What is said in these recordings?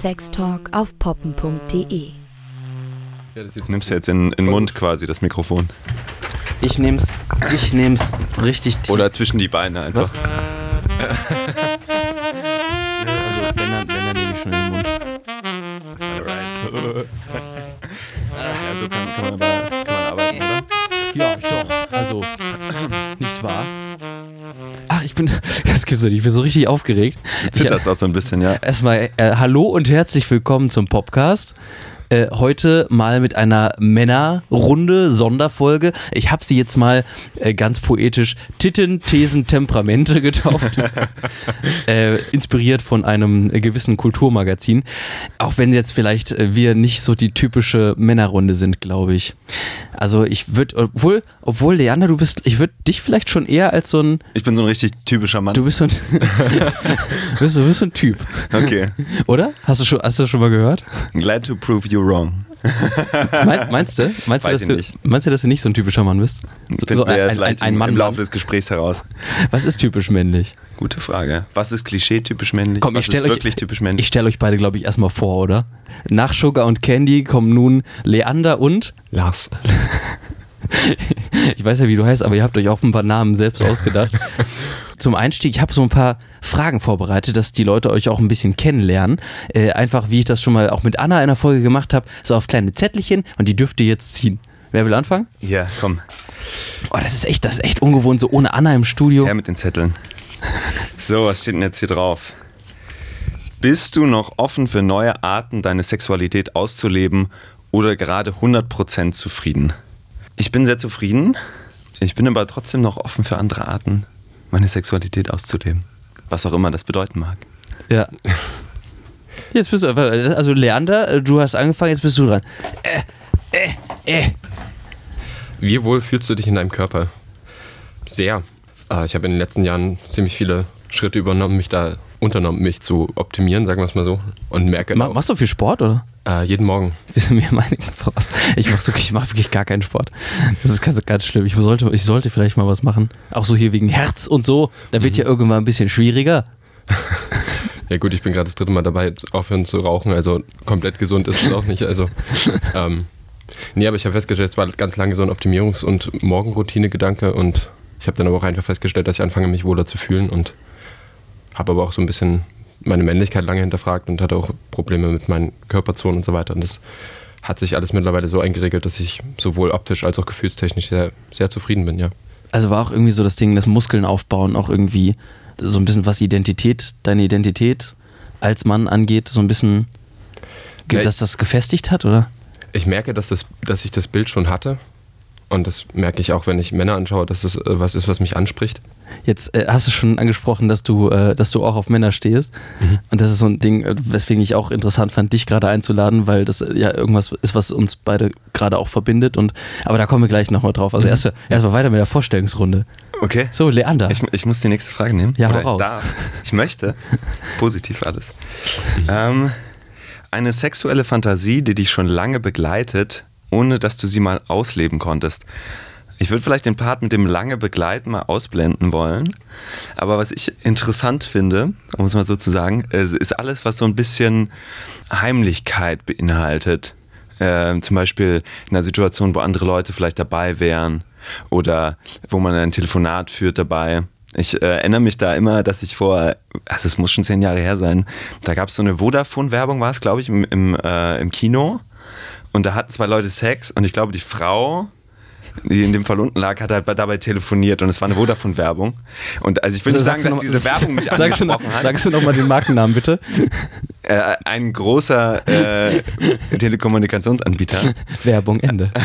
Sextalk auf poppen.de. Ja, das nimmst du jetzt in den Mund quasi, das Mikrofon. Ich nehm's, ich nehm's richtig tief. Oder zwischen die Beine einfach. also, wenn dann, wenn dann nehme ich schon in den Mund. Ja, so kann, kann, man, aber, nicht, ich bin so richtig aufgeregt. Du zitterst auch so ein bisschen, ja. Erstmal äh, hallo und herzlich willkommen zum Podcast. Äh, heute mal mit einer Männerrunde, Sonderfolge. Ich habe sie jetzt mal äh, ganz poetisch Titten, Thesen, Temperamente getauft. äh, inspiriert von einem gewissen Kulturmagazin. Auch wenn jetzt vielleicht äh, wir nicht so die typische Männerrunde sind, glaube ich. Also ich würde, obwohl, obwohl Leander, du bist, ich würde dich vielleicht schon eher als so ein. Ich bin so ein richtig typischer Mann. Du bist so ein, bist, du bist so ein Typ. Okay. Oder? Hast du schon, hast du schon mal gehört? Glad to prove you wrong. Mein, meinst du? Meinst du, dass du, nicht. meinst du, dass du nicht so ein typischer Mann bist? So wir ein, ein, ein Mann. im Laufe des Gesprächs heraus. Was ist typisch männlich? Gute Frage. Was ist klischee-typisch männlich? Komm, Was ich ist euch- wirklich typisch männlich? Ich stelle euch beide, glaube ich, erstmal vor, oder? Nach Sugar und Candy kommen nun Leander und. Lars. Ich weiß ja, wie du heißt, aber ihr habt euch auch ein paar Namen selbst ausgedacht. Zum Einstieg, ich habe so ein paar Fragen vorbereitet, dass die Leute euch auch ein bisschen kennenlernen. Äh, einfach, wie ich das schon mal auch mit Anna in der Folge gemacht habe, so auf kleine Zettelchen und die dürft ihr jetzt ziehen. Wer will anfangen? Ja, komm. Oh, das ist echt, das ist echt ungewohnt, so ohne Anna im Studio. Her mit den Zetteln. So, was steht denn jetzt hier drauf? Bist du noch offen für neue Arten, deine Sexualität auszuleben oder gerade 100% zufrieden? Ich bin sehr zufrieden. Ich bin aber trotzdem noch offen für andere Arten, meine Sexualität auszuleben. Was auch immer das bedeuten mag. Ja. Jetzt bist du, also Leander, du hast angefangen, jetzt bist du dran. Äh, äh, äh. Wie wohl fühlst du dich in deinem Körper? Sehr. Äh, Ich habe in den letzten Jahren ziemlich viele Schritte übernommen, mich da unternommen, mich zu optimieren, sagen wir es mal so. Und merke Ma auch, machst du viel Sport, oder? äh, jeden Morgen. Wissen mir meine voraus. Ich mache wirklich, ich mach wirklich gar keinen Sport. Das ist ganz, ganz schlimm. Ich sollte, ich sollte vielleicht mal was machen. Auch so hier wegen Herz und so. Da wird ja irgendwann ein bisschen schwieriger. Ja gut, ich bin gerade das dritte Mal dabei, jetzt aufhören zu rauchen, also komplett gesund ist es auch nicht. Also, ähm, nee, aber ich habe festgestellt, es war ganz lange so ein Optimierungs- und Morgenroutine-Gedanke und ich habe dann aber auch einfach festgestellt, dass ich anfange, mich wohler zu fühlen und habe aber auch so ein bisschen meine Männlichkeit lange hinterfragt und hatte auch Probleme mit meinen Körperzonen und so weiter. Und das hat sich alles mittlerweile so eingeregelt, dass ich sowohl optisch als auch gefühlstechnisch sehr, sehr zufrieden bin, ja. Also war auch irgendwie so das Ding, das Muskeln aufbauen, auch irgendwie so ein bisschen was Identität, deine Identität als Mann angeht, so ein bisschen, Ja, dass das gefestigt hat, oder? Ich merke, dass, das, dass ich das Bild schon hatte. Und das merke ich auch, wenn ich Männer anschaue, dass das äh, was ist, was mich anspricht. Jetzt äh, hast du schon angesprochen, dass du, äh, dass du auch auf Männer stehst. Und das ist so ein Ding, äh, weswegen ich auch interessant fand, dich gerade einzuladen, weil das äh, ja irgendwas ist, was uns beide gerade auch verbindet. Und aber da kommen wir gleich nochmal drauf. Also erst erstmal weiter mit der Vorstellungsrunde. Okay. So, Leander. Ich, ich muss die nächste Frage nehmen. Ja, Oder raus. Ich, darf. ich möchte. Positiv alles. Ähm, eine sexuelle Fantasie, die dich schon lange begleitet, ohne dass du sie mal ausleben konntest. Ich würde vielleicht den Part mit dem lange begleiten mal ausblenden wollen. Aber was ich interessant finde, um es mal so zu sagen, ist alles, was so ein bisschen Heimlichkeit beinhaltet. Ähm, zum Beispiel in einer Situation, wo andere Leute vielleicht dabei wären oder wo man ein Telefonat führt dabei. Ich äh, erinnere mich da immer, dass ich vor, also es muss schon zehn Jahre her sein, da gab es so eine Vodafone-Werbung, war es, glaube ich, im, im, äh, im Kino. Und da hatten zwei Leute Sex und ich glaube, die Frau, die in dem Fall unten lag, hat halt dabei telefoniert und es war eine Vodafone-Werbung. Und also ich will nicht sagen, dass noch- diese Werbung mich sagst du, noch, angesprochen hat. sagst du noch mal den Markennamen, bitte? Äh, ein großer äh, Telekommunikationsanbieter. Werbung, Ende.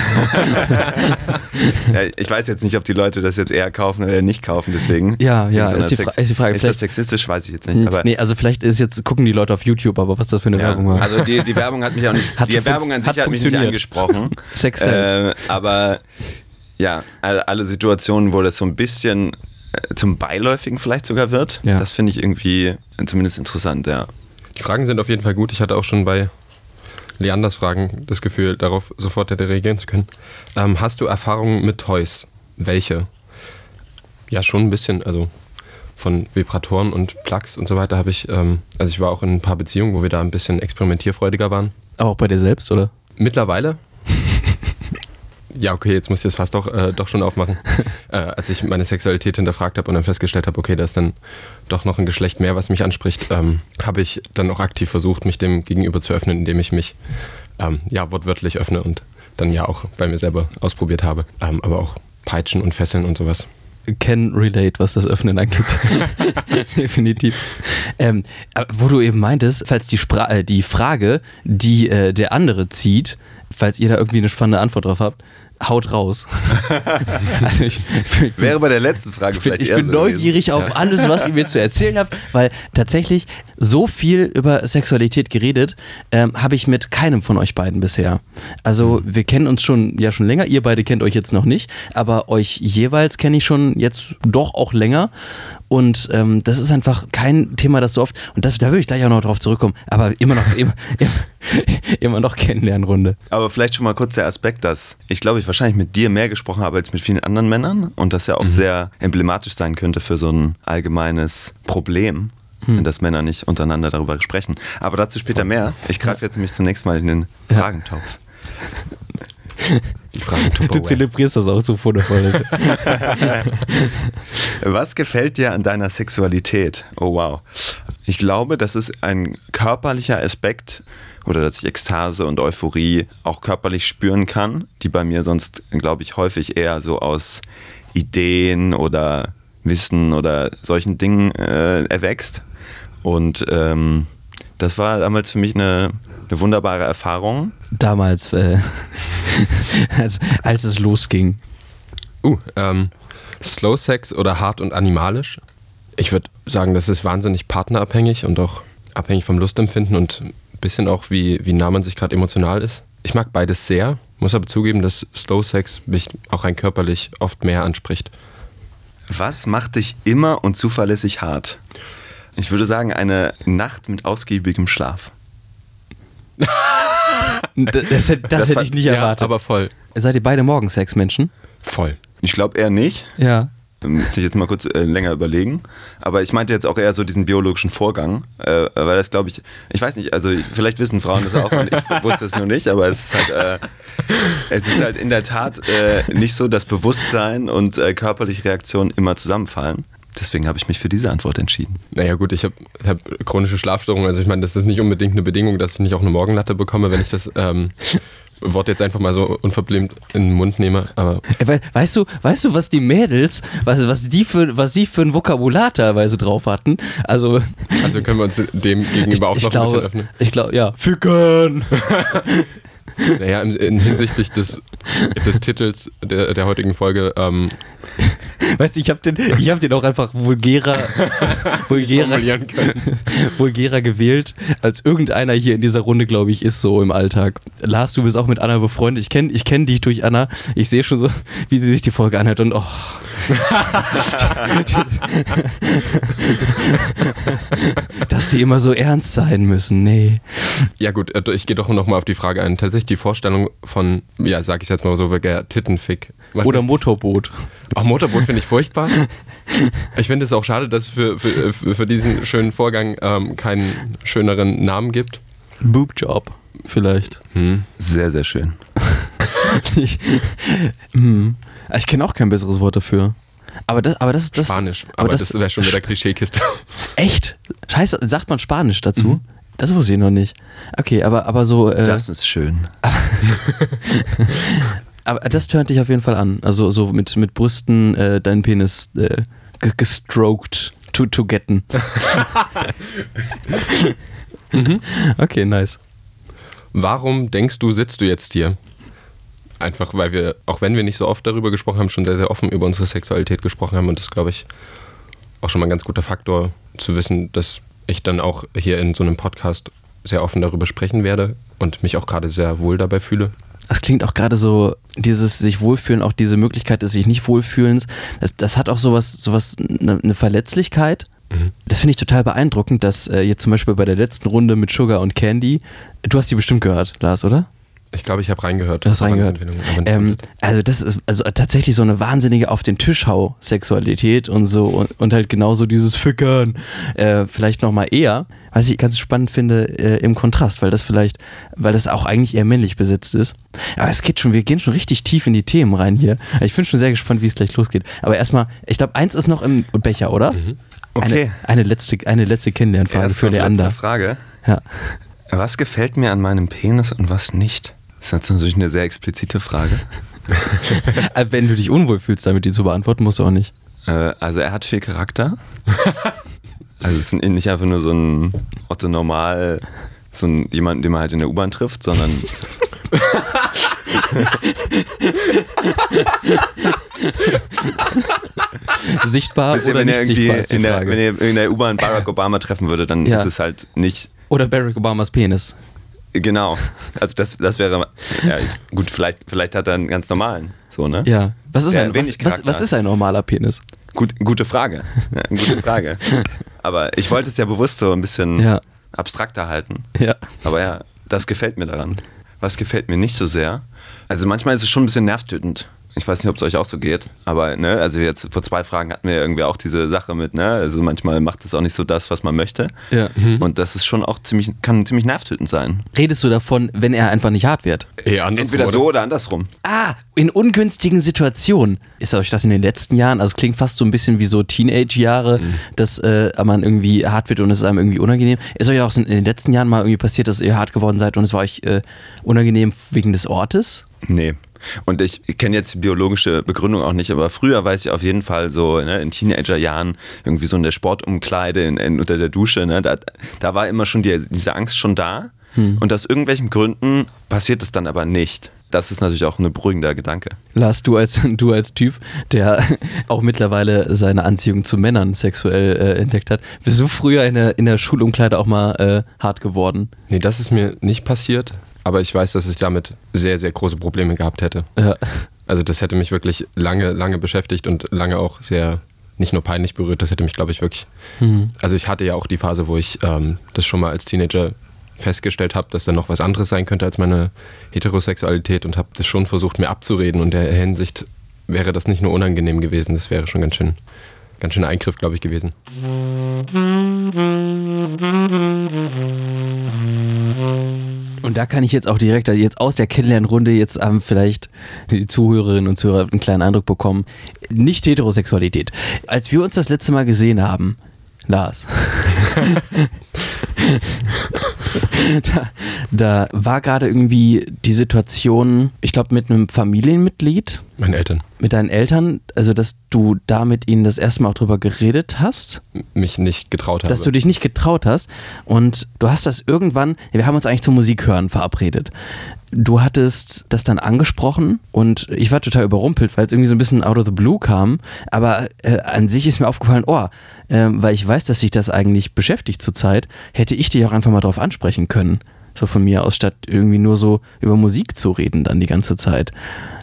Ja, ich weiß jetzt nicht, ob die Leute das jetzt eher kaufen oder nicht kaufen, deswegen. Ja, ja, ist die ist die Frage. Ist Vielleicht- das sexistisch? Weiß ich jetzt nicht. Aber nee, also vielleicht ist jetzt, gucken die Leute auf YouTube, aber was das für eine ja, Werbung war. also die, die Werbung hat mich auch nicht, Hat die Werbung an sich hat hat, mich nicht angesprochen. Sex. Äh, aber ja, alle, alle Situationen, wo das so ein bisschen äh, zum Beiläufigen vielleicht sogar wird, Ja. das finde ich irgendwie zumindest interessant, ja. Die Fragen sind auf jeden Fall gut. Ich hatte auch schon bei Leanders Fragen das Gefühl, darauf sofort hätte reagieren zu können. Ähm, hast du Erfahrungen mit Toys? Welche? Ja, schon ein bisschen. Also von Vibratoren und Plugs und so weiter habe ich, ähm, also ich war auch in ein paar Beziehungen, wo wir da ein bisschen experimentierfreudiger waren. Aber auch bei dir selbst, oder? Mittlerweile. Ja, okay, jetzt muss ich das fast doch, äh, doch schon aufmachen. äh, als ich meine Sexualität hinterfragt habe und dann festgestellt habe, okay, da ist dann doch noch ein Geschlecht mehr, was mich anspricht, ähm, habe ich dann auch aktiv versucht, mich dem gegenüber zu öffnen, indem ich mich ähm, ja wortwörtlich öffne und dann ja auch bei mir selber ausprobiert habe. Ähm, aber auch Peitschen und Fesseln und sowas. Can relate, was das Öffnen angeht. Definitiv. Ähm, wo du eben meintest, falls die, Spra äh, die Frage, die äh, der andere zieht, falls ihr da irgendwie eine spannende Antwort drauf habt, haut raus. also ich, ich, Wäre bei der letzten Frage ich bin, vielleicht Ich bin so neugierig gewesen. auf alles, was ihr mir zu erzählen habt, weil tatsächlich so viel über Sexualität geredet ähm, habe ich mit keinem von euch beiden bisher. Also wir kennen uns schon ja schon länger. Ihr beide kennt euch jetzt noch nicht, aber euch jeweils kenne ich schon jetzt doch auch länger. Und ähm, das ist einfach kein Thema, das so oft, und das, da würde ich gleich auch noch drauf zurückkommen, aber immer noch, immer, immer, immer noch Kennenlernrunde. Aber vielleicht schon mal kurz der Aspekt, dass ich glaube, ich wahrscheinlich mit dir mehr gesprochen habe als mit vielen anderen Männern und das ja auch mhm. sehr emblematisch sein könnte für so ein allgemeines Problem. Hm. dass Männer nicht untereinander darüber sprechen. Aber dazu später mehr. Ich greife jetzt nämlich zunächst mal in den Fragentopf. Die Fragen Du zelebrierst das auch so wundervoll. Was gefällt dir an deiner Sexualität? Oh wow. Ich glaube, das ist ein körperlicher Aspekt oder dass ich Ekstase und Euphorie auch körperlich spüren kann, die bei mir sonst, glaube ich, häufig eher so aus Ideen oder Wissen oder solchen Dingen äh, erwächst. Und ähm, das war damals für mich eine, eine wunderbare Erfahrung. Damals, äh, als, als es losging. Uh, ähm, Slow Sex oder hart und animalisch? Ich würde sagen, das ist wahnsinnig partnerabhängig und auch abhängig vom Lustempfinden und ein bisschen auch, wie, wie nah man sich gerade emotional ist. Ich mag beides sehr, muss aber zugeben, dass Slow Sex mich auch rein körperlich oft mehr anspricht. Was macht dich immer und zuverlässig hart? Ich würde sagen, eine Nacht mit ausgiebigem Schlaf. das, das, das, das hätte ich nicht erwartet. Ja, aber voll. Seid ihr beide Morgensexmenschen? Voll. Ich glaube eher nicht. Ja. Müsste ich jetzt mal kurz äh, länger überlegen. Aber ich meinte jetzt auch eher so diesen biologischen Vorgang, äh, weil das glaube ich, ich weiß nicht, also vielleicht wissen Frauen das auch, und ich wusste es nur nicht, aber es ist halt, äh, es ist halt in der Tat äh, nicht so, dass Bewusstsein und äh, körperliche Reaktionen immer zusammenfallen. Deswegen habe ich mich für diese Antwort entschieden. Naja gut, ich habe hab chronische Schlafstörungen. Also ich meine, das ist nicht unbedingt eine Bedingung, dass ich nicht auch eine Morgenlatte bekomme, wenn ich das ähm, Wort jetzt einfach mal so unverblümt in den Mund nehme. Aber weißt du, weißt du, was die Mädels, was, was die für, was die für ein Vokabular teilweise drauf hatten? Also, also können wir uns dem gegenüber auch noch glaube, ein bisschen öffnen. Ich glaube, ja. Ficken! Naja, in, in hinsichtlich des, des Titels der, der heutigen Folge. Ähm, weißt du, ich habe den, hab den auch einfach vulgärer, vulgärer, vulgärer gewählt, als irgendeiner hier in dieser Runde, glaube ich, ist so im Alltag. Lars, du bist auch mit Anna befreundet. Ich kenne ich kenn dich durch Anna. Ich sehe schon so, wie sie sich die Folge anhört und oh. Dass die immer so ernst sein müssen, nee. Ja gut, äh, ich gehe doch nochmal auf die Frage ein. Tatsächlich die Vorstellung von, ja, sag ich jetzt mal so, Tittenfick. Oder Motorboot. Ach, Motorboot finde ich furchtbar. Ich finde es auch schade, dass es für, für, für diesen schönen Vorgang ähm, keinen schöneren Namen gibt. Boobjob, vielleicht. Hm. Sehr, sehr schön. ich, hm. ich kenne auch kein besseres Wort dafür. Aber das, aber das, das Spanisch, aber, aber das, das wäre schon wieder Klischeekiste. Echt? Scheiße, sagt man Spanisch dazu? Mhm. Das wusste ich noch nicht. Okay, aber, aber so. Äh, das ist schön. aber das tönt dich auf jeden Fall an. Also so mit, mit Brüsten äh, deinen Penis äh, gestroked to, to getten. mhm. Okay, nice. Warum denkst du, sitzt du jetzt hier? Einfach weil wir, auch wenn wir nicht so oft darüber gesprochen haben, schon sehr, sehr offen über unsere Sexualität gesprochen haben und das glaube ich auch schon mal ein ganz guter Faktor zu wissen, dass ich dann auch hier in so einem Podcast sehr offen darüber sprechen werde und mich auch gerade sehr wohl dabei fühle. Das klingt auch gerade so, dieses sich wohlfühlen, auch diese Möglichkeit des sich nicht wohlfühlens, das, das hat auch sowas, sowas, eine, eine Verletzlichkeit. Mhm. Das finde ich total beeindruckend, dass äh, jetzt zum Beispiel bei der letzten Runde mit Sugar und Candy, du hast die bestimmt gehört, Lars, oder? Ich glaube, ich habe reingehört. Du hast reingehört. Ähm, also das ist also tatsächlich so eine wahnsinnige auf den Tisch hau Sexualität und so und, und halt genauso dieses Fickern äh, vielleicht noch mal eher, was ich ganz spannend finde äh, im Kontrast, weil das vielleicht, weil das auch eigentlich eher männlich besetzt ist. Aber es geht schon, wir gehen schon richtig tief in die Themen rein hier. Ich bin schon sehr gespannt, wie es gleich losgeht. Aber erstmal, ich glaube, eins ist noch im Becher, oder? Okay. Eine, eine letzte, eine letzte Kennenlernfrage Erste für und letzte Leander. Frage. Ja. Was gefällt mir an meinem Penis und was nicht? Das ist natürlich eine sehr explizite Frage. Äh, Wenn du dich unwohl fühlst, damit die zu beantworten, musst du auch nicht. Äh, also er hat viel Charakter. Also es ist nicht einfach nur so ein Otto Normal, so ein jemand, den man halt in der U-Bahn trifft, sondern Sichtbar Wisst ihr, oder wenn ihr nicht irgendwie sichtbar ist die in der, Frage. wenn ihr in der U-Bahn Barack Obama treffen würdet, dann Ja. ist es halt nicht Oder Barack Obamas Penis. genau. Also das, das wäre ja gut. Vielleicht, vielleicht hat er einen ganz normalen, so ne? Ja. Was ist, Ja, ein, was, was, was ist ein normaler Penis? Gut, gute Frage. Ja, gute Frage. Aber ich wollte es ja bewusst so ein bisschen Ja. abstrakter halten. Ja. Aber ja, das gefällt mir daran. Was gefällt mir nicht so sehr? Also manchmal ist es schon ein bisschen nervtötend. Ich weiß nicht, ob es euch auch so geht, aber ne, also jetzt vor zwei Fragen hatten wir irgendwie auch diese Sache mit, ne, also manchmal macht es auch nicht so das, was man möchte. Ja. Und das ist schon auch ziemlich, kann ziemlich nervtötend sein. Redest du davon, wenn er einfach nicht hart wird? Andersrum, Entweder oder? so oder andersrum. Ah, in ungünstigen Situationen. Ist euch das in den letzten Jahren, also es klingt fast so ein bisschen wie so Teenage-Jahre, dass äh, man irgendwie hart wird und es ist einem irgendwie unangenehm. Ist euch auch in den letzten Jahren mal irgendwie passiert, dass ihr hart geworden seid und es war euch äh, unangenehm wegen des Ortes? Nee. Und ich kenne jetzt die biologische Begründung auch nicht, aber früher weiß ich auf jeden Fall so ne, in Teenagerjahren irgendwie so in der Sportumkleide, in, in, unter der Dusche, ne, da, da war immer schon die, diese Angst schon da. Und aus irgendwelchen Gründen passiert es dann aber nicht. Das ist natürlich auch ein beruhigender Gedanke. Lars, du als, du als Typ, der auch mittlerweile seine Anziehung zu Männern sexuell äh, entdeckt hat, bist du früher in der, in der Schulumkleide auch mal äh, hart geworden? Nee, das ist mir nicht passiert, aber ich weiß, dass ich damit sehr, sehr große Probleme gehabt hätte. Ja. Also das hätte mich wirklich lange, lange beschäftigt und lange auch sehr, nicht nur peinlich berührt, das hätte mich, glaube ich, wirklich. Also ich hatte ja auch die Phase, wo ich ähm, das schon mal als Teenager festgestellt habe, dass da noch was anderes sein könnte als meine Heterosexualität und habe das schon versucht, mir abzureden. Und in der Hinsicht wäre das nicht nur unangenehm gewesen, das wäre schon ganz schön, ganz schön Eingriff, glaube ich, gewesen. Und da kann ich jetzt auch direkt, also jetzt aus der Kennenlernrunde, jetzt haben vielleicht die Zuhörerinnen und Zuhörer einen kleinen Eindruck bekommen. Nicht Heterosexualität. Als wir uns das letzte Mal gesehen haben, Lars, da, da war gerade irgendwie die Situation, ich glaube, mit einem Familienmitglied, Meine Eltern mit deinen Eltern, also dass du da mit ihnen das erste Mal auch drüber geredet hast. mich nicht getraut haben. dass du dich nicht getraut hast und du hast das irgendwann, wir haben uns eigentlich zum Musik hören verabredet. Du hattest das dann angesprochen und ich war total überrumpelt, weil es irgendwie so ein bisschen out of the blue kam. Aber äh, an sich ist mir aufgefallen, oh, äh, weil ich weiß, dass sich das eigentlich beschäftigt zurzeit, hätte ich dich auch einfach mal drauf ansprechen können. So von mir aus, statt irgendwie nur so über Musik zu reden dann die ganze Zeit.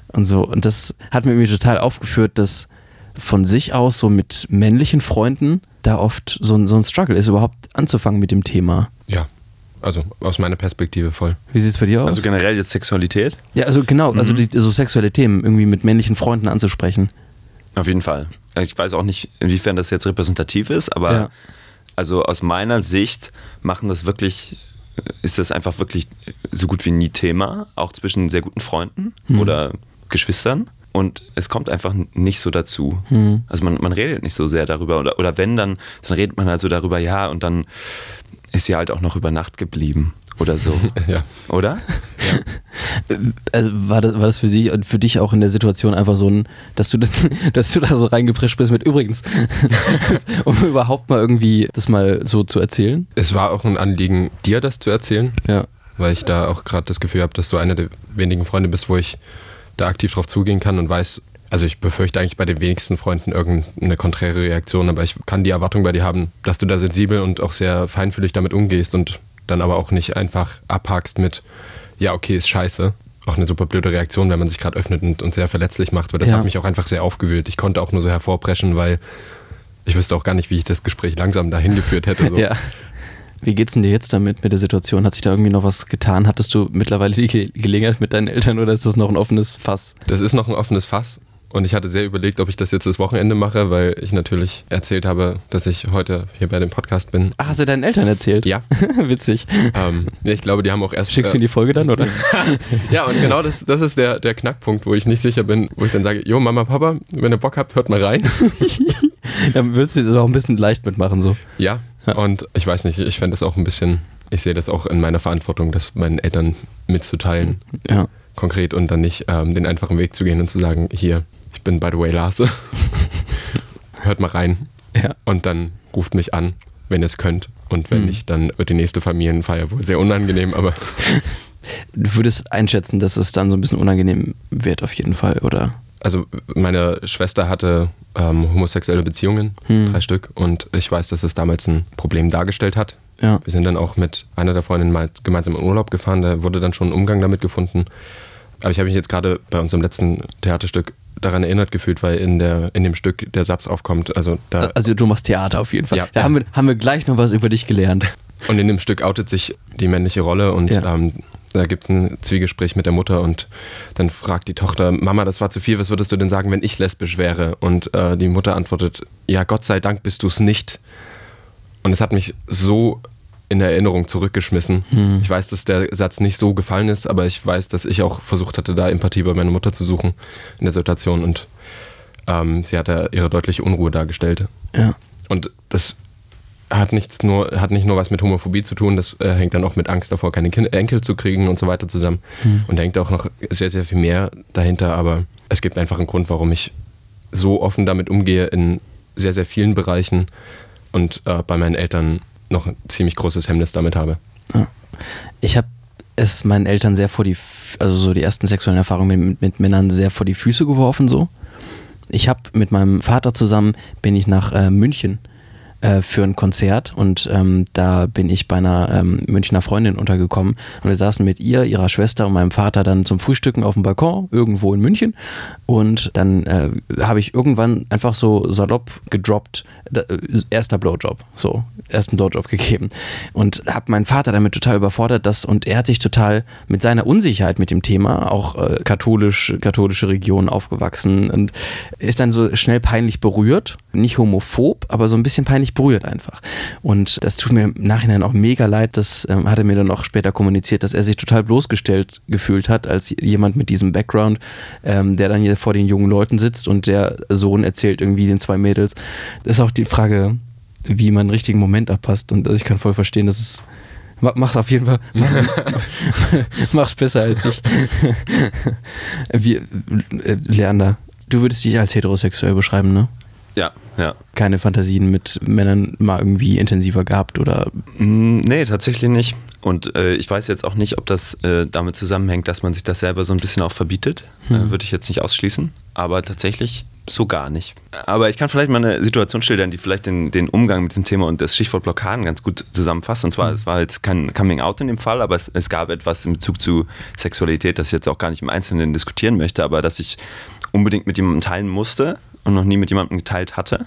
Und so. Und das hat mir total aufgeführt, dass von sich aus so mit männlichen Freunden da oft so ein, so ein Struggle ist, überhaupt anzufangen mit dem Thema. Ja, also aus meiner Perspektive voll. Wie sieht es bei dir aus? Also generell jetzt Sexualität? ja, also genau, also die, so sexuelle Themen irgendwie mit männlichen Freunden anzusprechen. Auf jeden Fall. Ich weiß auch nicht, inwiefern das jetzt repräsentativ ist, aber Ja. also aus meiner Sicht machen das wirklich, ist das einfach wirklich so gut wie nie Thema, auch zwischen sehr guten Freunden oder Geschwistern. Und es kommt einfach nicht so dazu. Also man, man redet nicht so sehr darüber. Oder, oder wenn, dann, dann redet man halt so darüber, ja, und dann ist sie halt auch noch über Nacht geblieben oder so. Ja. Oder? Also war das, war das für dich für dich auch in der Situation einfach so ein, dass du, das- dass du da so reingeprescht bist mit übrigens, um überhaupt mal irgendwie das mal so zu erzählen? Es war auch ein Anliegen, dir das zu erzählen, Ja. weil ich da auch gerade das Gefühl habe, dass du einer der wenigen Freunde bist, wo ich da aktiv drauf zugehen kann und weiß, also ich befürchte eigentlich bei den wenigsten Freunden irgendeine konträre Reaktion, aber ich kann die Erwartung bei dir haben, dass du da sensibel und auch sehr feinfühlig damit umgehst und dann aber auch nicht einfach abhakst mit, ja, okay, ist scheiße. Auch eine super blöde Reaktion, wenn man sich gerade öffnet und, und sehr verletzlich macht, weil das Ja. hat mich auch einfach sehr aufgewühlt. Ich konnte auch nur so hervorpreschen, weil ich wüsste auch gar nicht, wie ich das Gespräch langsam dahin geführt hätte. So. Ja. Wie geht's denn dir jetzt damit mit der Situation? Hat sich da irgendwie noch was getan? Hattest du mittlerweile die Ge Gelegenheit mit deinen Eltern oder ist das noch ein offenes Fass? Das ist noch ein offenes Fass. Und ich hatte sehr überlegt, ob ich das jetzt das Wochenende mache, weil ich natürlich erzählt habe, dass ich heute hier bei dem Podcast bin. Ach, hast du deinen Eltern erzählt? Ja. Witzig. Ähm, ja, ich glaube, die haben auch erst. Schickst du in die Folge dann, oder? ja, und genau das, das ist der, der Knackpunkt, wo ich nicht sicher bin, wo ich dann sage, jo, Mama, Papa, wenn ihr Bock habt, hört mal rein. dann würdest du es auch ein bisschen leicht mitmachen, so. Ja, und ich weiß nicht, ich fände das auch ein bisschen, ich sehe das auch in meiner Verantwortung, das meinen Eltern mitzuteilen. Ja. Konkret und dann nicht ähm, den einfachen Weg zu gehen und zu sagen, hier, ich bin by the way Lars. Hört mal rein. Ja. Und dann ruft mich an, wenn ihr es könnt. Und wenn Mhm. nicht, dann wird die nächste Familienfeier wohl sehr unangenehm, aber Du würdest einschätzen, dass es dann so ein bisschen unangenehm wird, auf jeden Fall, oder? also meine Schwester hatte ähm, homosexuelle Beziehungen, Hm. drei Stück, und ich weiß, dass es damals ein Problem dargestellt hat. Ja. Wir sind dann auch mit einer der Freundinnen mal gemeinsam in Urlaub gefahren, da wurde dann schon ein Umgang damit gefunden. Aber ich habe mich jetzt gerade bei unserem letzten Theaterstück daran erinnert gefühlt, weil in, der, in dem Stück der Satz aufkommt, also da, Also du machst Theater auf jeden Fall. Ja. da haben wir, haben wir gleich noch was über dich gelernt. Und in dem Stück outet sich die männliche Rolle und Ja. ähm, da gibt es ein Zwiegespräch mit der Mutter und dann fragt die Tochter, Mama, das war zu viel, was würdest du denn sagen, wenn ich lesbisch wäre? Und äh, die Mutter antwortet, ja, Gott sei Dank bist du es nicht. Und es hat mich so in Erinnerung zurückgeschmissen. Hm. Ich weiß, dass der Satz nicht so gefallen ist, aber ich weiß, dass ich auch versucht hatte, da Empathie bei meiner Mutter zu suchen in der Situation und ähm, sie hat da ihre deutliche Unruhe dargestellt. Ja. Und das hat nichts nur, hat nicht nur was mit Homophobie zu tun, das äh, hängt dann auch mit Angst davor, keine kind Enkel zu kriegen und so weiter zusammen. Und da hängt auch noch sehr, sehr viel mehr dahinter, aber es gibt einfach einen Grund, warum ich so offen damit umgehe in sehr, sehr vielen Bereichen und äh, bei meinen Eltern noch ein ziemlich großes Hemmnis damit habe. Ich habe es meinen Eltern sehr vor die, also so die ersten sexuellen Erfahrungen mit, mit Männern sehr vor die Füße geworfen so. Ich habe mit meinem Vater zusammen bin ich nach äh, München äh, für ein Konzert und ähm, da bin ich bei einer ähm, Münchner Freundin untergekommen und wir saßen mit ihr, ihrer Schwester und meinem Vater dann zum Frühstücken auf dem Balkon irgendwo in München und dann äh, habe ich irgendwann einfach so salopp gedroppt, da, äh, erster Blowjob, so, ersten Blowjob gegeben und habe meinen Vater damit total überfordert, das und er hat sich total mit seiner Unsicherheit mit dem Thema, auch äh, katholisch, katholische Region aufgewachsen und ist dann so schnell peinlich berührt, nicht homophob, aber so ein bisschen peinlich berührt einfach. Und das tut mir im Nachhinein auch mega leid, das ähm, hat er mir dann auch später kommuniziert, dass er sich total bloßgestellt gefühlt hat, als jemand mit diesem Background, ähm, der dann hier vor den jungen Leuten sitzt und der Sohn erzählt irgendwie den zwei Mädels. Das ist auch die Frage, wie man einen richtigen Moment abpasst. Und also ich kann voll verstehen, dass es. ma- Mach's auf jeden Fall. Mach, mach's besser als ich. Wie, äh, Leander, du würdest dich als heterosexuell beschreiben, ne? Ja, ja. Keine Fantasien mit Männern mal irgendwie intensiver gehabt oder. Mm, Nee, tatsächlich nicht. Und äh, ich weiß jetzt auch nicht, ob das äh, damit zusammenhängt, dass man sich das selber so ein bisschen auch verbietet. Hm. Äh, Würde ich jetzt nicht ausschließen. Aber tatsächlich so gar nicht. Aber ich kann vielleicht mal eine Situation schildern, die vielleicht den, den Umgang mit dem Thema und das Stichwort Blockaden ganz gut zusammenfasst. Und zwar, es war jetzt kein Coming Out in dem Fall, aber es, es gab etwas in Bezug zu Sexualität, das ich jetzt auch gar nicht im Einzelnen diskutieren möchte, aber das ich unbedingt mit jemandem teilen musste und noch nie mit jemandem geteilt hatte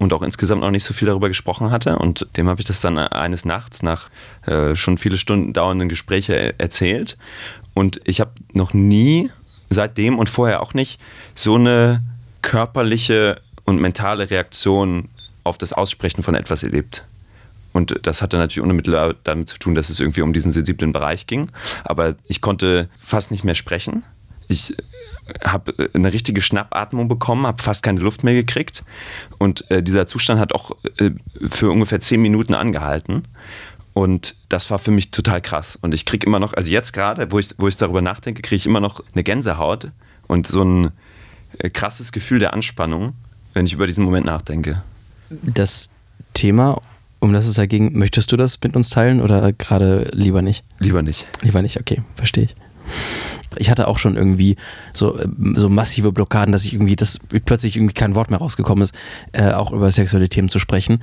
und auch insgesamt noch nicht so viel darüber gesprochen hatte. Und dem habe ich das dann eines Nachts nach äh, schon viele Stunden dauernden Gespräche erzählt. Und ich habe noch nie seitdem und vorher auch nicht so eine körperliche und mentale Reaktion auf das Aussprechen von etwas erlebt. Und das hatte natürlich unmittelbar damit zu tun, dass es irgendwie um diesen sensiblen Bereich ging. Aber ich konnte fast nicht mehr sprechen. Ich habe eine richtige Schnappatmung bekommen, habe fast keine Luft mehr gekriegt. Und äh, dieser Zustand hat auch äh, für ungefähr zehn Minuten angehalten. Und das war für mich total krass. Und ich kriege immer noch, also jetzt gerade, wo ich, wo ich darüber nachdenke, kriege ich immer noch eine Gänsehaut und so ein äh, krasses Gefühl der Anspannung, wenn ich über diesen Moment nachdenke. Das Thema, um das es da ging, möchtest du das mit uns teilen oder gerade lieber nicht? Lieber nicht. Lieber nicht, okay, verstehe ich. Ich hatte auch schon irgendwie so, äh, so massive Blockaden, dass ich irgendwie, dass plötzlich irgendwie kein Wort mehr rausgekommen ist, äh, auch über sexuelle Themen zu sprechen.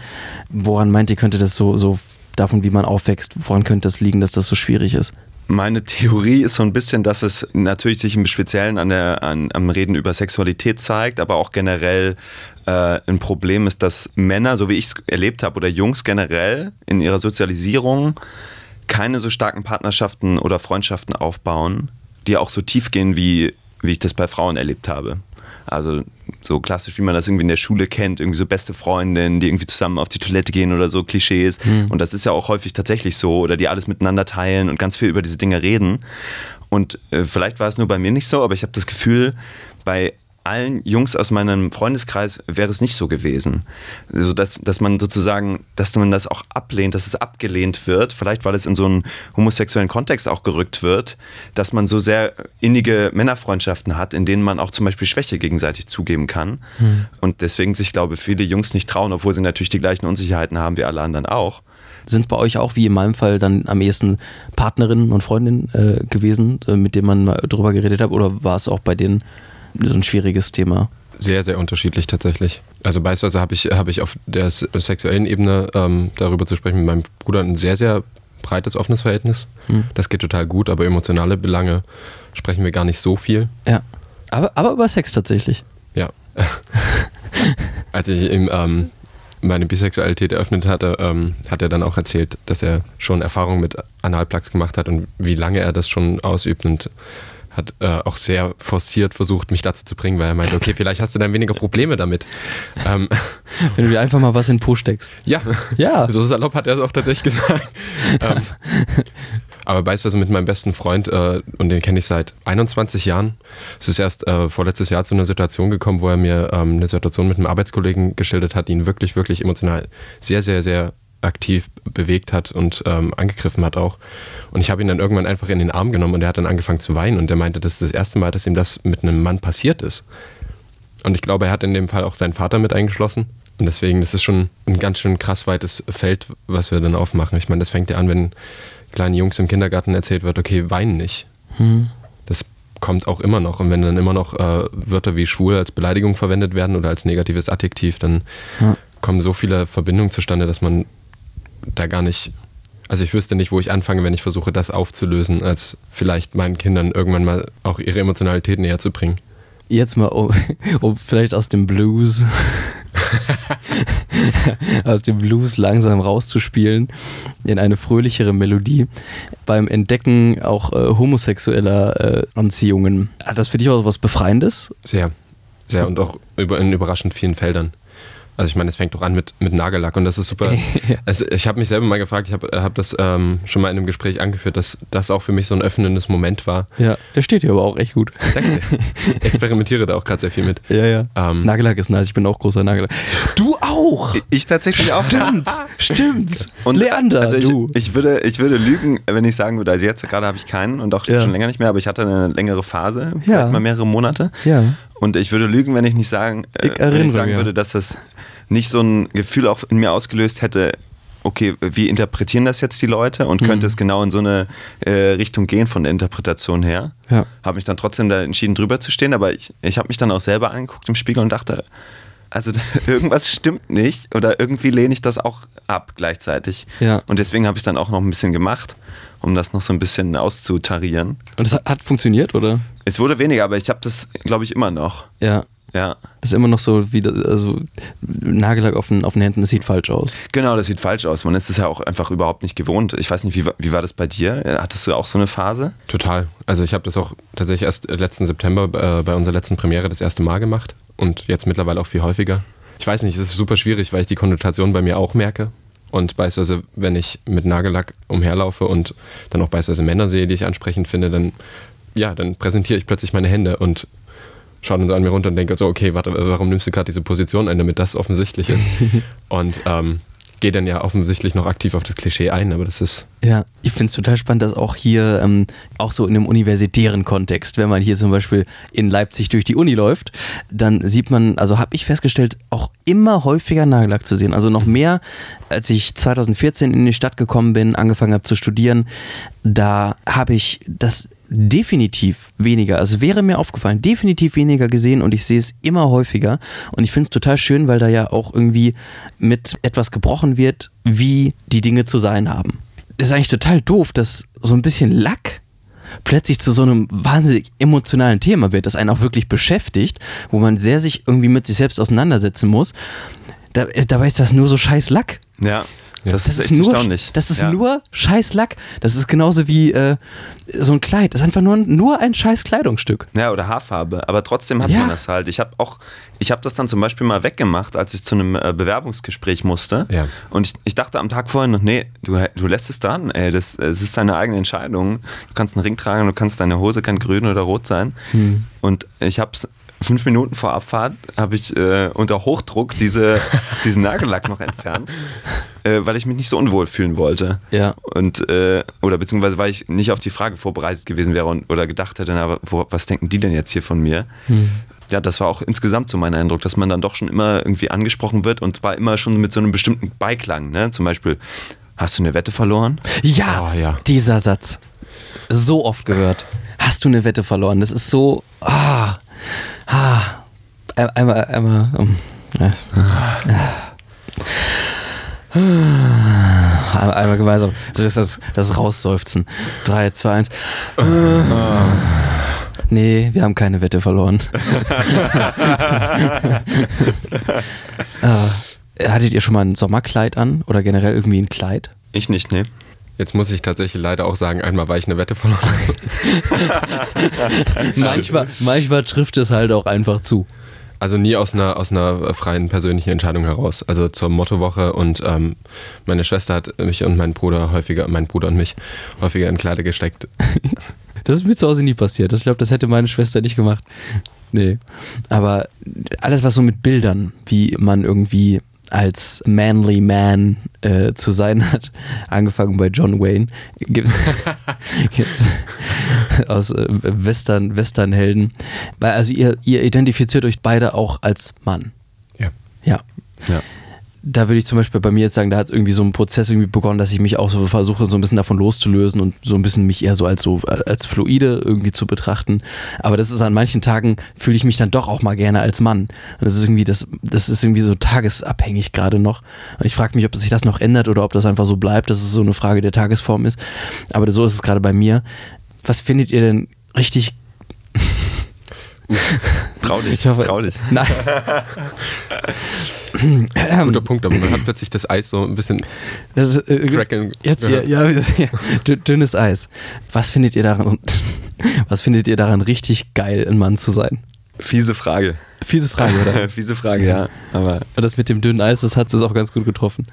Woran meint ihr, könnte das so, so davon, wie man aufwächst, woran könnte das liegen, dass das so schwierig ist? Meine Theorie ist so ein bisschen, dass es natürlich sich im Speziellen an der, an, am Reden über Sexualität zeigt, aber auch generell äh, ein Problem ist, dass Männer, so wie ich es erlebt habe, oder Jungs generell in ihrer Sozialisierung keine so starken Partnerschaften oder Freundschaften aufbauen, die auch so tief gehen, wie, wie ich das bei Frauen erlebt habe. Also so klassisch, wie man das irgendwie in der Schule kennt, irgendwie so beste Freundinnen, die irgendwie zusammen auf die Toilette gehen oder so Klischees. Mhm. Und das ist ja auch häufig tatsächlich so, oder die alles miteinander teilen und ganz viel über diese Dinge reden. Und äh, vielleicht war es nur bei mir nicht so, aber ich habe das Gefühl, bei allen Jungs aus meinem Freundeskreis wäre es nicht so gewesen. Also dass, dass man sozusagen, dass man das auch ablehnt, dass es abgelehnt wird, vielleicht weil es in so einen homosexuellen Kontext auch gerückt wird, dass man so sehr innige Männerfreundschaften hat, in denen man auch zum Beispiel Schwäche gegenseitig zugeben kann. Hm. Und deswegen sich, glaube ich, viele Jungs nicht trauen, obwohl sie natürlich die gleichen Unsicherheiten haben wie alle anderen auch. Sind es bei euch auch, wie in meinem Fall, dann am ehesten Partnerinnen und Freundinnen äh, gewesen, äh, mit denen man mal drüber geredet hat? Oder war es auch bei denen so ein schwieriges Thema? Sehr, sehr unterschiedlich tatsächlich. Also beispielsweise habe ich, hab ich auf der sexuellen Ebene ähm, darüber zu sprechen mit meinem Bruder ein sehr, sehr breites, offenes Verhältnis. Hm. Das geht total gut, aber emotionale Belange sprechen wir gar nicht so viel. Ja. Aber, aber über Sex tatsächlich. Ja. Als ich ihm ähm, meine Bisexualität eröffnet hatte, ähm, hat er dann auch erzählt, dass er schon Erfahrungen mit Analplugs gemacht hat und wie lange er das schon ausübt und hat äh, auch sehr forciert versucht, mich dazu zu bringen, weil er meinte, okay, vielleicht hast du dann weniger Probleme damit. Ähm, Wenn du dir einfach mal was in den Po steckst. Ja, ja. so salopp hat er es auch tatsächlich gesagt. ähm, aber beispielsweise mit meinem besten Freund, äh, und den kenne ich seit 21 Jahren, es ist erst äh, vorletztes Jahr zu einer Situation gekommen, wo er mir ähm, eine Situation mit einem Arbeitskollegen geschildert hat, die ihn wirklich, wirklich emotional sehr, sehr, sehr aktiv bewegt hat und ähm, angegriffen hat auch. Und ich habe ihn dann irgendwann einfach in den Arm genommen und er hat dann angefangen zu weinen und er meinte, das ist das erste Mal, dass ihm das mit einem Mann passiert ist. Und ich glaube, er hat in dem Fall auch seinen Vater mit eingeschlossen. Und deswegen, das ist schon ein ganz schön krass weites Feld, was wir dann aufmachen. Ich meine, das fängt ja an, wenn kleinen Jungs im Kindergarten erzählt wird, okay, weinen nicht. Hm. Das kommt auch immer noch. Und wenn dann immer noch äh, Wörter wie schwul als Beleidigung verwendet werden oder als negatives Adjektiv, dann ja. kommen so viele Verbindungen zustande, dass man da gar nicht, also ich wüsste nicht, wo ich anfange, wenn ich versuche, das aufzulösen, als vielleicht meinen Kindern irgendwann mal auch ihre Emotionalität näher zu bringen. Jetzt mal, um, um vielleicht aus dem Blues, aus dem Blues langsam rauszuspielen in eine fröhlichere Melodie. Beim Entdecken auch äh, homosexueller äh, Anziehungen. Hat das für dich auch was Befreiendes? Sehr, sehr und auch über, in überraschend vielen Feldern. Also ich meine, es fängt doch an mit, mit Nagellack und das ist super. Also ich habe mich selber mal gefragt, ich habe hab das ähm, schon mal in einem Gespräch angeführt, dass das auch für mich so ein öffnendes Moment war. Ja, der steht hier aber auch echt gut. Danke. Ich experimentiere da auch gerade sehr viel mit. Ja, ja. Ähm, Nagellack ist nice, ich bin auch großer Nagellack. Du auch! Ich tatsächlich auch. Stimmt, stimmt. Und Leander, also ich, du. Ich würde, ich würde lügen, wenn ich sagen würde, also jetzt gerade habe ich keinen und auch ja. schon länger nicht mehr, aber ich hatte eine längere Phase, ja. vielleicht mal mehrere Monate. Ja. Und ich würde lügen, wenn ich nicht sagen, äh, ich wenn ich sagen ja. würde, dass das nicht so ein Gefühl auch in mir ausgelöst hätte, okay, wie interpretieren das jetzt die Leute und mhm. könnte es genau in so eine äh, Richtung gehen von der Interpretation her. Ja. Habe mich dann trotzdem da entschieden, drüber zu stehen, aber ich, ich habe mich dann auch selber angeguckt im Spiegel und dachte, also irgendwas stimmt nicht oder irgendwie lehne ich das auch ab gleichzeitig. Ja. Und deswegen habe ich dann auch noch ein bisschen gemacht, um das noch so ein bisschen auszutarieren. Und es hat, hat funktioniert, oder? Es wurde weniger, aber ich habe das, glaube ich, immer noch. Ja. Ja. Das ist immer noch so wie, also Nagellack auf den, auf den Händen, das sieht falsch aus. Genau, das sieht falsch aus. Man ist es ja auch einfach überhaupt nicht gewohnt. Ich weiß nicht, wie, wie war das bei dir? Hattest du auch so eine Phase? Total. Also ich habe das auch tatsächlich erst letzten September äh, bei unserer letzten Premiere das erste Mal gemacht und jetzt mittlerweile auch viel häufiger. Ich weiß nicht, es ist super schwierig, weil ich die Konnotation bei mir auch merke. Und beispielsweise, wenn ich mit Nagellack umherlaufe und dann auch beispielsweise Männer sehe, die ich ansprechend finde, dann ja, dann präsentiere ich plötzlich meine Hände und schaue dann so an mir runter und denke so, okay, warte, warum nimmst du gerade diese Position ein, damit das offensichtlich ist? und ähm, gehe dann ja offensichtlich noch aktiv auf das Klischee ein, aber das ist. Ja, ich finde es total spannend, dass auch hier, ähm, auch so in einem universitären Kontext, wenn man hier zum Beispiel in Leipzig durch die Uni läuft, dann sieht man, also habe ich festgestellt, auch immer häufiger Nagellack zu sehen. Also noch mhm. mehr, als ich 2014 in die Stadt gekommen bin, angefangen habe zu studieren, da habe ich das definitiv weniger, also wäre mir aufgefallen, definitiv weniger gesehen und ich sehe es immer häufiger und ich finde es total schön, weil da ja auch irgendwie mit etwas gebrochen wird, wie die Dinge zu sein haben. ist eigentlich total doof, dass so ein bisschen Lack plötzlich zu so einem wahnsinnig emotionalen Thema wird, das einen auch wirklich beschäftigt, wo man sehr sich irgendwie mit sich selbst auseinandersetzen muss. Da, dabei ist das nur so scheiß Lack. Ja, das, Das ist ist, echt nur, erstaunlich. das ist ja. nur scheiß Lack. Das ist genauso wie äh, so ein Kleid. Das ist einfach nur, nur ein scheiß Kleidungsstück. Ja, oder Haarfarbe. Aber trotzdem hat Ja. man das halt. Ich habe auch, ich habe das dann zum Beispiel mal weggemacht, als ich zu einem äh, Bewerbungsgespräch musste. Ja. Und ich, ich dachte am Tag vorher noch, nee, du, du lässt es dran, ey. Das, es ist deine eigene Entscheidung. Du kannst einen Ring tragen, du kannst deine Hose kann grün oder rot sein. Hm. Und ich habe fünf Minuten vor Abfahrt habe ich äh, unter Hochdruck diese, diesen Nagellack noch entfernt, äh, weil ich mich nicht so unwohl fühlen wollte. Ja. Und, äh, oder beziehungsweise weil ich nicht auf die Frage vorbereitet gewesen wäre und, oder gedacht hätte, na, wo, was denken die denn jetzt hier von mir? Ja, das war auch insgesamt so mein Eindruck, dass man dann doch schon immer irgendwie angesprochen wird und zwar immer schon mit so einem bestimmten Beiklang. Ne? Zum Beispiel, hast du eine Wette verloren? Ja, Oh, ja. dieser Satz. So oft gehört. Hast du eine Wette verloren? Das ist so. Ah, ah. Ein- Einmal, einmal. um, ja. Einmal, einmal gemeinsam. Das, das, das Rausseufzen. 3, 2, 1. Nee, wir haben keine Wette verloren. äh, hattet ihr schon mal ein Sommerkleid an oder generell irgendwie ein Kleid? Ich nicht, nee. Jetzt muss ich tatsächlich leider auch sagen, einmal war ich eine Wette verloren. Manchmal, manchmal trifft es halt auch einfach zu. Also nie aus einer, aus einer freien persönlichen Entscheidung heraus. Also zur Mottowoche und ähm, meine Schwester hat mich und meinen Bruder häufiger, mein Bruder und mich häufiger in Kleider gesteckt. Das ist mir zu Hause nie passiert. Das, ich glaube, das hätte meine Schwester nicht gemacht. Nee. Aber alles, was so mit Bildern, wie man irgendwie als manly man äh, zu sein hat, angefangen bei John Wayne, gibt jetzt aus äh, Western, Westernhelden. Also ihr, ihr identifiziert euch beide auch als Mann. Ja. Ja. Ja. Da würde ich zum Beispiel bei mir jetzt sagen, da hat es irgendwie so ein Prozess irgendwie begonnen, dass ich mich auch so versuche, so ein bisschen davon loszulösen und so ein bisschen mich eher so als so als fluide irgendwie zu betrachten. Aber das ist an manchen Tagen fühle ich mich dann doch auch mal gerne als Mann. Und das ist irgendwie das, das ist irgendwie so tagesabhängig gerade noch. Und ich frage mich, ob sich das noch ändert oder ob das einfach so bleibt, dass es so eine Frage der Tagesform ist. Aber so ist es gerade bei mir. Was findet ihr denn richtig? Trau dich, Ich hoffe, trau dich. Nein. Guter Punkt, aber man hat plötzlich das Eis so ein bisschen Das ist, äh, cracken. Jetzt, ja, ja, ja, dünn- dünnes Eis. Was findet ihr daran, was findet ihr daran richtig geil, ein Mann zu sein? Fiese Frage. Fiese Frage, oder? Fiese Frage, ja. Aber Und das mit dem dünnen Eis, das hat es auch ganz gut getroffen.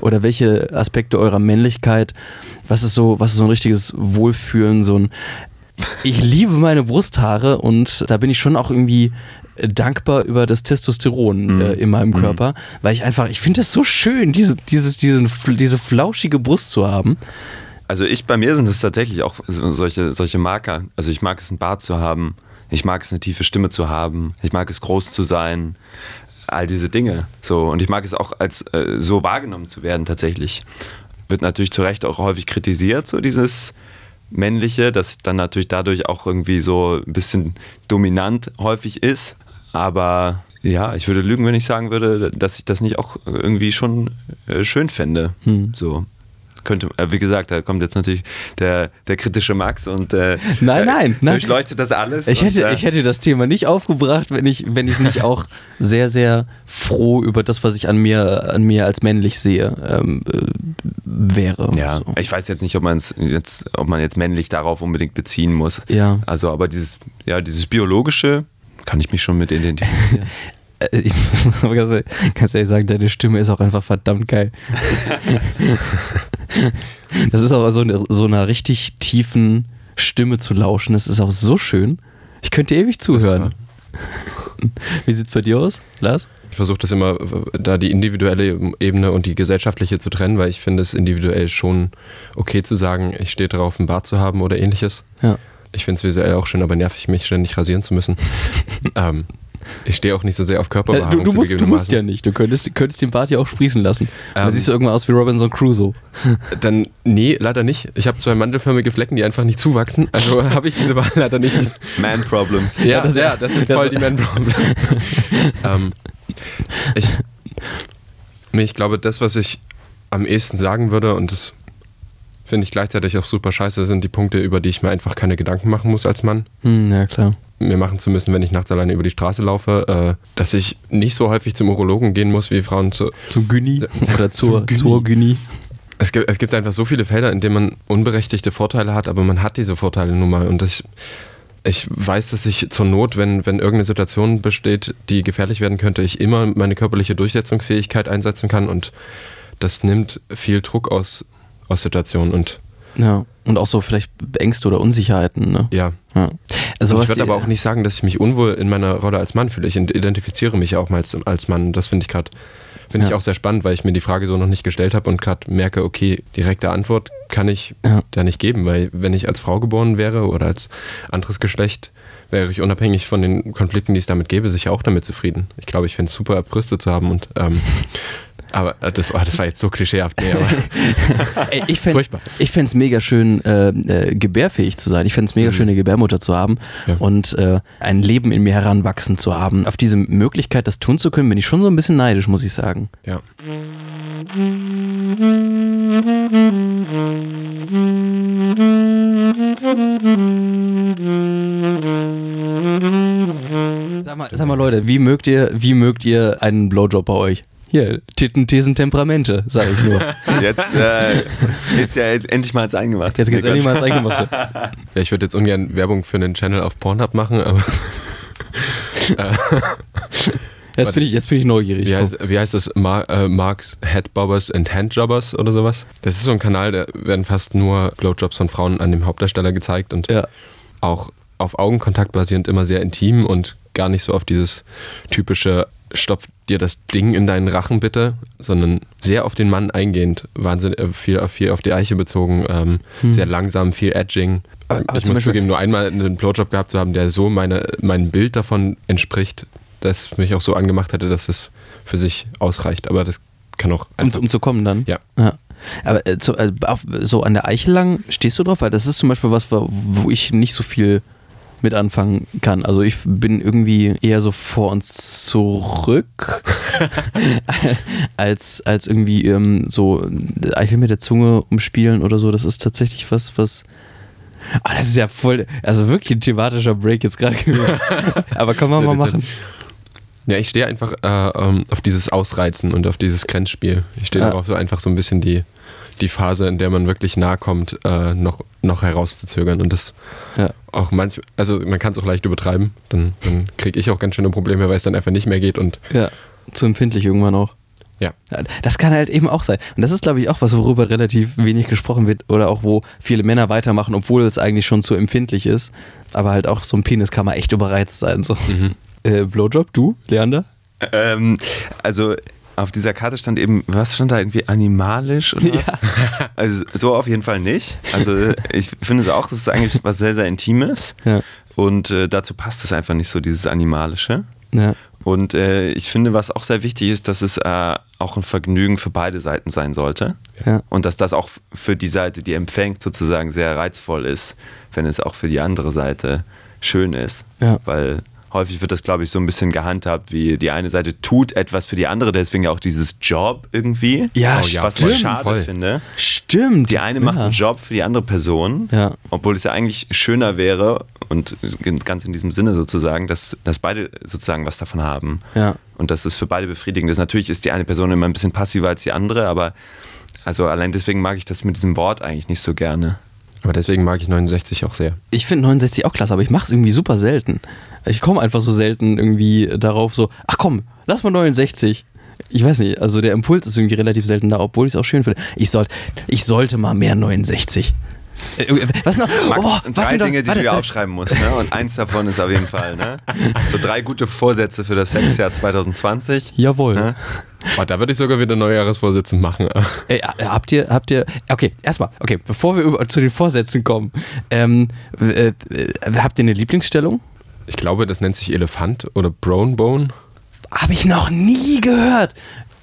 Oder welche Aspekte eurer Männlichkeit, was ist so, was ist so ein richtiges Wohlfühlen, so ein ich liebe meine Brusthaare und da bin ich schon auch irgendwie dankbar über das Testosteron äh, in meinem Körper, weil ich einfach, ich finde es so schön, diese, dieses, diesen, diese flauschige Brust zu haben. Also ich, bei mir sind es tatsächlich auch so- solche, solche Marker. Also ich mag es, einen Bart zu haben. Ich mag es, eine tiefe Stimme zu haben. Ich mag es, groß zu sein. All diese Dinge. So. Und ich mag es auch, als äh, so wahrgenommen zu werden tatsächlich. Wird natürlich zu Recht auch häufig kritisiert, so dieses Männliche, das dann natürlich dadurch auch irgendwie so ein bisschen dominant häufig ist. Aber ja, ich würde lügen, wenn ich sagen würde, dass ich das nicht auch irgendwie schon äh, schön fände. So könnte, äh, wie gesagt, da kommt jetzt natürlich der, der kritische Max und äh, Nein, nein, nein. durchleuchtet das alles. Ich und, hätte, äh, ich hätte das Thema nicht aufgebracht, wenn ich, wenn ich nicht auch sehr, sehr froh über das, was ich an mir, an mir als männlich sehe, ähm, äh, wäre. ja, So. ich weiß jetzt nicht, ob man jetzt, ob man jetzt männlich darauf unbedingt beziehen muss. Ja. Also, aber dieses, ja, dieses biologische kann ich mich schon mit identifizieren. Äh, Ich muss aber ganz, ehrlich sagen, deine Stimme ist auch einfach verdammt geil. Das ist auch so eine, so einer richtig tiefen Stimme zu lauschen. Das ist auch so schön. Ich könnte ewig zuhören. Wie sieht's bei dir aus, Lars? Ich versuche das immer, da die individuelle Ebene und die gesellschaftliche zu trennen, weil ich finde es individuell schon okay zu sagen, ich stehe darauf, einen Bart zu haben oder ähnliches. Ja. Ich finde es visuell auch schön, aber nervig, mich ständig rasieren zu müssen. ähm, ich stehe auch nicht so sehr auf Äh, Körperbehaarung. Du, du, musst, du musst ja nicht. Du könntest, könntest den Bart ja auch sprießen lassen. dann Ähm. siehst du irgendwann aus wie Robinson Crusoe. Dann, nee, leider nicht. Ich habe zwei mandelförmige Flecken, die einfach nicht zuwachsen. Also habe ich diese Wahl leider nicht. Man Problems. Ja, das- ja, das sind das- voll die Man-Problem. ähm, ich, ich glaube, das, was ich am ehesten sagen würde, und das finde ich gleichzeitig auch super scheiße, sind die Punkte, über die ich mir einfach keine Gedanken machen muss als Mann. Hm, ja, klar. Mir machen zu müssen, wenn ich nachts alleine über die Straße laufe, äh, dass ich nicht so häufig zum Urologen gehen muss, wie Frauen zu. Zum Gyni oder zur, zur Gyni. Es gibt, es gibt einfach so viele Felder, in denen man unberechtigte Vorteile hat, aber man hat diese Vorteile nun mal. Und ich, ich weiß, dass ich zur Not, wenn, wenn irgendeine Situation besteht, die gefährlich werden könnte, ich immer meine körperliche Durchsetzungsfähigkeit einsetzen kann und das nimmt viel Druck aus, aus Situationen. Und Ja. Und auch so vielleicht Ängste oder Unsicherheiten, ne? ja, Ja. Also Und ich würde aber auch nicht sagen, dass ich mich unwohl in meiner Rolle als Mann fühle. Ich identifiziere mich auch mal als, als Mann. Das finde ich gerade finde ich Ja. auch sehr spannend, weil ich mir die Frage so noch nicht gestellt habe und gerade merke, okay, direkte Antwort kann ich Ja. da nicht geben, weil wenn ich als Frau geboren wäre oder als anderes Geschlecht, wäre ich unabhängig von den Konflikten, die es damit gäbe, sicher auch damit zufrieden. Ich glaube, ich fände es super, Brüste zu haben und ähm, aber äh, das, war- das war jetzt so klischeehaft. Nee, aber Ey, ich fände es mega schön, äh, äh, gebärfähig zu sein. Ich fände es mega schön, eine Gebärmutter zu haben Ja. und äh, ein Leben in mir heranwachsen zu haben. Auf diese Möglichkeit, das tun zu können, bin ich schon so ein bisschen neidisch, muss ich sagen. ja. Sag mal, sag mal Leute, wie mögt ihr, wie mögt ihr einen Blowjob bei euch? Hier, Titten, Thesen, Temperamente, sage ich nur. Jetzt äh, geht's ja endlich mal ins Eingemachte. Jetzt geht's Nee, endlich mal ins Eingemachte. Ja, ich würde jetzt ungern Werbung für einen Channel auf Pornhub machen, aber Jetzt bin ich, jetzt bin ich neugierig. Wie heißt, wie heißt das? Mar äh, Marks Headbobbers and Handjobbers oder sowas? Das ist so ein Kanal, da werden fast nur Blowjobs von Frauen an dem Hauptdarsteller gezeigt und Ja. auch auf Augenkontakt basierend immer sehr intim und gar nicht so auf dieses typische Stopf dir das Ding in deinen Rachen bitte, sondern sehr auf den Mann eingehend, wahnsinnig äh, viel, auf- viel auf die Eiche bezogen, ähm, sehr langsam, viel Edging. Hm. Aber- aber ich zum muss Beispiel- zugeben, nur einmal einen Blowjob gehabt zu haben, der so meine, meinem Bild davon entspricht, das mich auch so angemacht hätte, dass es für sich ausreicht. Aber das kann auch Um, einfach. um zu kommen dann? Ja. ja. Aber äh, zu, äh, auf, so an der Eichel lang stehst du drauf? Weil das ist zum Beispiel was, wo ich nicht so viel mit anfangen kann. Also ich bin irgendwie eher so vor und zurück, als, als irgendwie ähm, so Eichel mit der Zunge umspielen oder so. Das ist tatsächlich was, was... Ah, das ist ja voll, also wirklich ein thematischer Break jetzt gerade gewesen. Aber kann man mal machen. Ja, ich stehe einfach äh, ähm, auf dieses Ausreizen und auf dieses Grenzspiel. Ich stehe Ja. darauf, so einfach so ein bisschen die, die Phase, in der man wirklich nahe kommt, äh, noch, noch herauszuzögern. Und das Ja. auch manch, also man kann es auch leicht übertreiben. Dann, dann kriege ich auch ganz schöne Probleme, weil es dann einfach nicht mehr geht. Und Ja, zu empfindlich irgendwann auch. ja, Das kann halt eben auch sein. Und das ist, glaube ich, auch was, worüber relativ wenig gesprochen wird oder auch wo viele Männer weitermachen, obwohl es eigentlich schon zu empfindlich ist. Aber halt auch so ein Penis kann mal echt überreizt sein. So. Äh, Blowjob, du, Leander? Ähm, also auf dieser Karte stand eben, was stand da irgendwie animalisch oder was? Also so auf jeden Fall nicht. Also ich finde es auch, das ist eigentlich was sehr, sehr Intimes. Ja. Und äh, dazu passt es einfach nicht so, dieses Animalische. Ja. Und äh, ich finde, was auch sehr wichtig ist, dass es äh, auch ein Vergnügen für beide Seiten sein sollte. Ja. Und dass das auch für die Seite, die empfängt, sozusagen sehr reizvoll ist, wenn es auch für die andere Seite schön ist. Ja. Weil häufig wird das, glaube ich, so ein bisschen gehandhabt, wie die eine Seite tut etwas für die andere, deswegen ja auch dieses Job irgendwie. Ja, Oh ja, was voll, ich schade voll. finde. Stimmt. Die eine macht ja. einen Job für die andere Person, Ja. obwohl es ja eigentlich schöner wäre und ganz in diesem Sinne sozusagen, dass, dass beide sozusagen was davon haben. Ja. Und dass es für beide befriedigend ist. Natürlich ist die eine Person immer ein bisschen passiver als die andere, aber also allein deswegen mag ich das mit diesem Wort eigentlich nicht so gerne. aber deswegen mag ich 69 auch sehr. Ich finde 69 auch klasse, aber ich mache es irgendwie super selten. Ich komme einfach so selten irgendwie darauf so, ach komm, lass mal 69. Ich weiß nicht, also der Impuls ist irgendwie relativ selten da, obwohl ich es auch schön finde. Ich, soll, ich sollte mal mehr 69. Äh, Was noch? Max, Oh, drei was Dinge, die warte, du dir aufschreiben musst. Ne? Und eins davon ist auf jeden Fall, ne? So drei gute Vorsätze für das Sexjahr 2020. Jawohl. Ne? Oh, da würde ich sogar wieder Neujahresvorsätze machen. Ey, äh, habt ihr, habt ihr, okay, erstmal, okay, bevor wir über, zu den Vorsätzen kommen, ähm, äh, äh, habt ihr eine Lieblingsstellung? Ich glaube, das nennt sich Elefant oder Brown Bone. Habe ich noch nie gehört.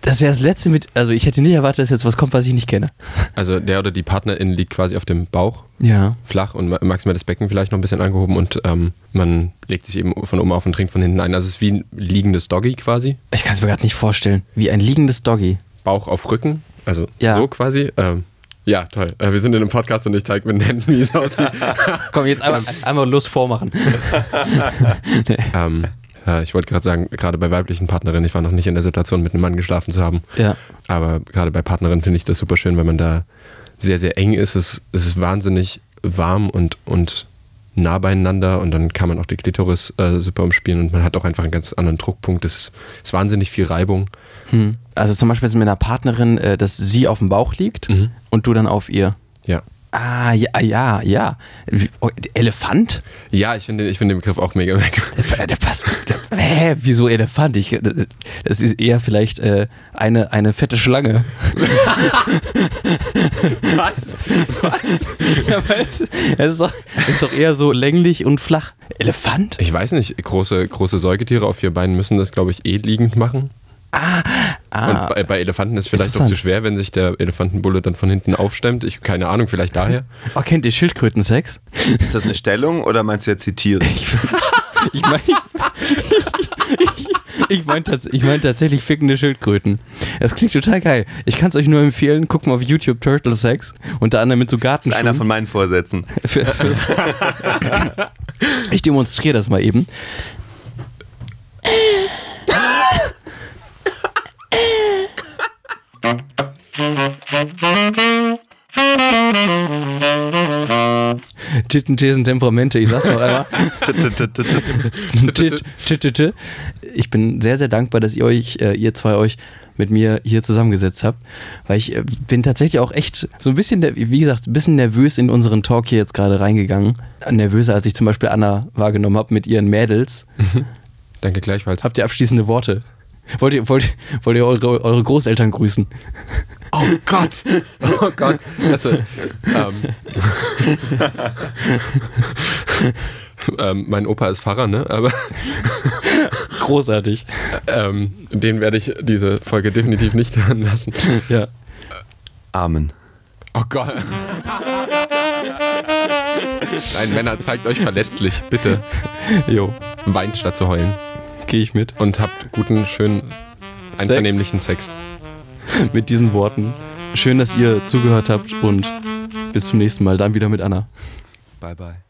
Das wäre das letzte mit, also ich hätte nicht erwartet, dass jetzt was kommt, was ich nicht kenne. Also der oder die Partnerin liegt quasi auf dem Bauch Ja. flach und ma- maximal das Becken vielleicht noch ein bisschen angehoben und ähm, man legt sich eben von oben auf und trinkt von hinten ein. Also es ist wie ein liegendes Doggy quasi. Ich kann es mir gerade nicht vorstellen. Wie ein liegendes Doggy. Bauch auf Rücken, Also Ja. so quasi. Ähm, ja, toll. Äh, wir sind in einem Podcast und ich zeige mit den Händen, wie es aussieht. Komm, jetzt einmal, einmal Lust vormachen. ähm, ja, ich wollte gerade sagen, gerade bei weiblichen Partnerinnen, ich war noch nicht in der Situation, mit einem Mann geschlafen zu haben. Ja. Aber gerade bei Partnerinnen finde ich das super schön, weil man da sehr, sehr eng ist. Es, es ist wahnsinnig warm und, und nah beieinander und dann kann man auch die Klitoris äh, super umspielen und man hat auch einfach einen ganz anderen Druckpunkt. Es ist, ist wahnsinnig viel Reibung. Hm. Also zum Beispiel mit einer Partnerin, äh, dass sie auf dem Bauch liegt Mhm. und du dann auf ihr. Ja. Ah, ja, ja, ja. Wie- oh, Elefant? Ja, ich finde ich finde den Begriff auch mega, mega Der, der passt. Der, hä, wieso Elefant? Ich, das ist eher vielleicht äh, eine, eine fette Schlange. Was? Was? Ja, es, es, ist doch, es ist doch eher so länglich und flach. Elefant? Ich weiß nicht, große, große Säugetiere auf vier Beinen müssen das, glaube ich, eh liegend machen. Ah, Und bei, bei Elefanten ist es vielleicht auch Interessant. zu schwer, wenn sich der Elefantenbulle dann von hinten aufstemmt. Ich keine Ahnung, vielleicht daher. oh, kennt ihr Schildkrötensex? Ist das eine Stellung oder meinst du jetzt die Tiere? Ich meine, ich, ich meine tats ich mein tatsächlich fickende Schildkröten. Das klingt total geil. Ich kann es euch nur empfehlen, guckt mal auf YouTube Turtle Sex, unter anderem mit so Das ist einer von meinen Vorsätzen. Ich demonstriere das mal eben. Titten, Thesen, Temperamente, ich sag's noch einmal. Ich bin sehr, sehr dankbar, dass ihr euch, äh, ihr zwei euch mit mir hier zusammengesetzt habt, weil ich äh, bin tatsächlich auch echt so ein bisschen, wie gesagt, ein bisschen nervös in unseren Talk hier jetzt gerade reingegangen. Nervöser, als ich zum Beispiel Anna wahrgenommen habe mit ihren Mädels. Danke gleichfalls. Habt ihr abschließende Worte? Wollt ihr, wollt, wollt ihr eure, eure Großeltern grüßen? Oh Gott! Oh Gott! Also, ähm, ähm, mein Opa ist Pfarrer, ne? Aber Großartig. ähm, den werde ich diese Folge definitiv nicht hören lassen. Ja. Amen. Oh Gott! Nein, Männer, zeigt euch verletzlich, bitte. Jo, Weint statt zu heulen. Gehe ich mit. Und habt guten, schönen, einvernehmlichen Sex. Mit diesen Worten. Schön, dass ihr zugehört habt und bis zum nächsten Mal. Dann wieder mit Anna. Bye, bye.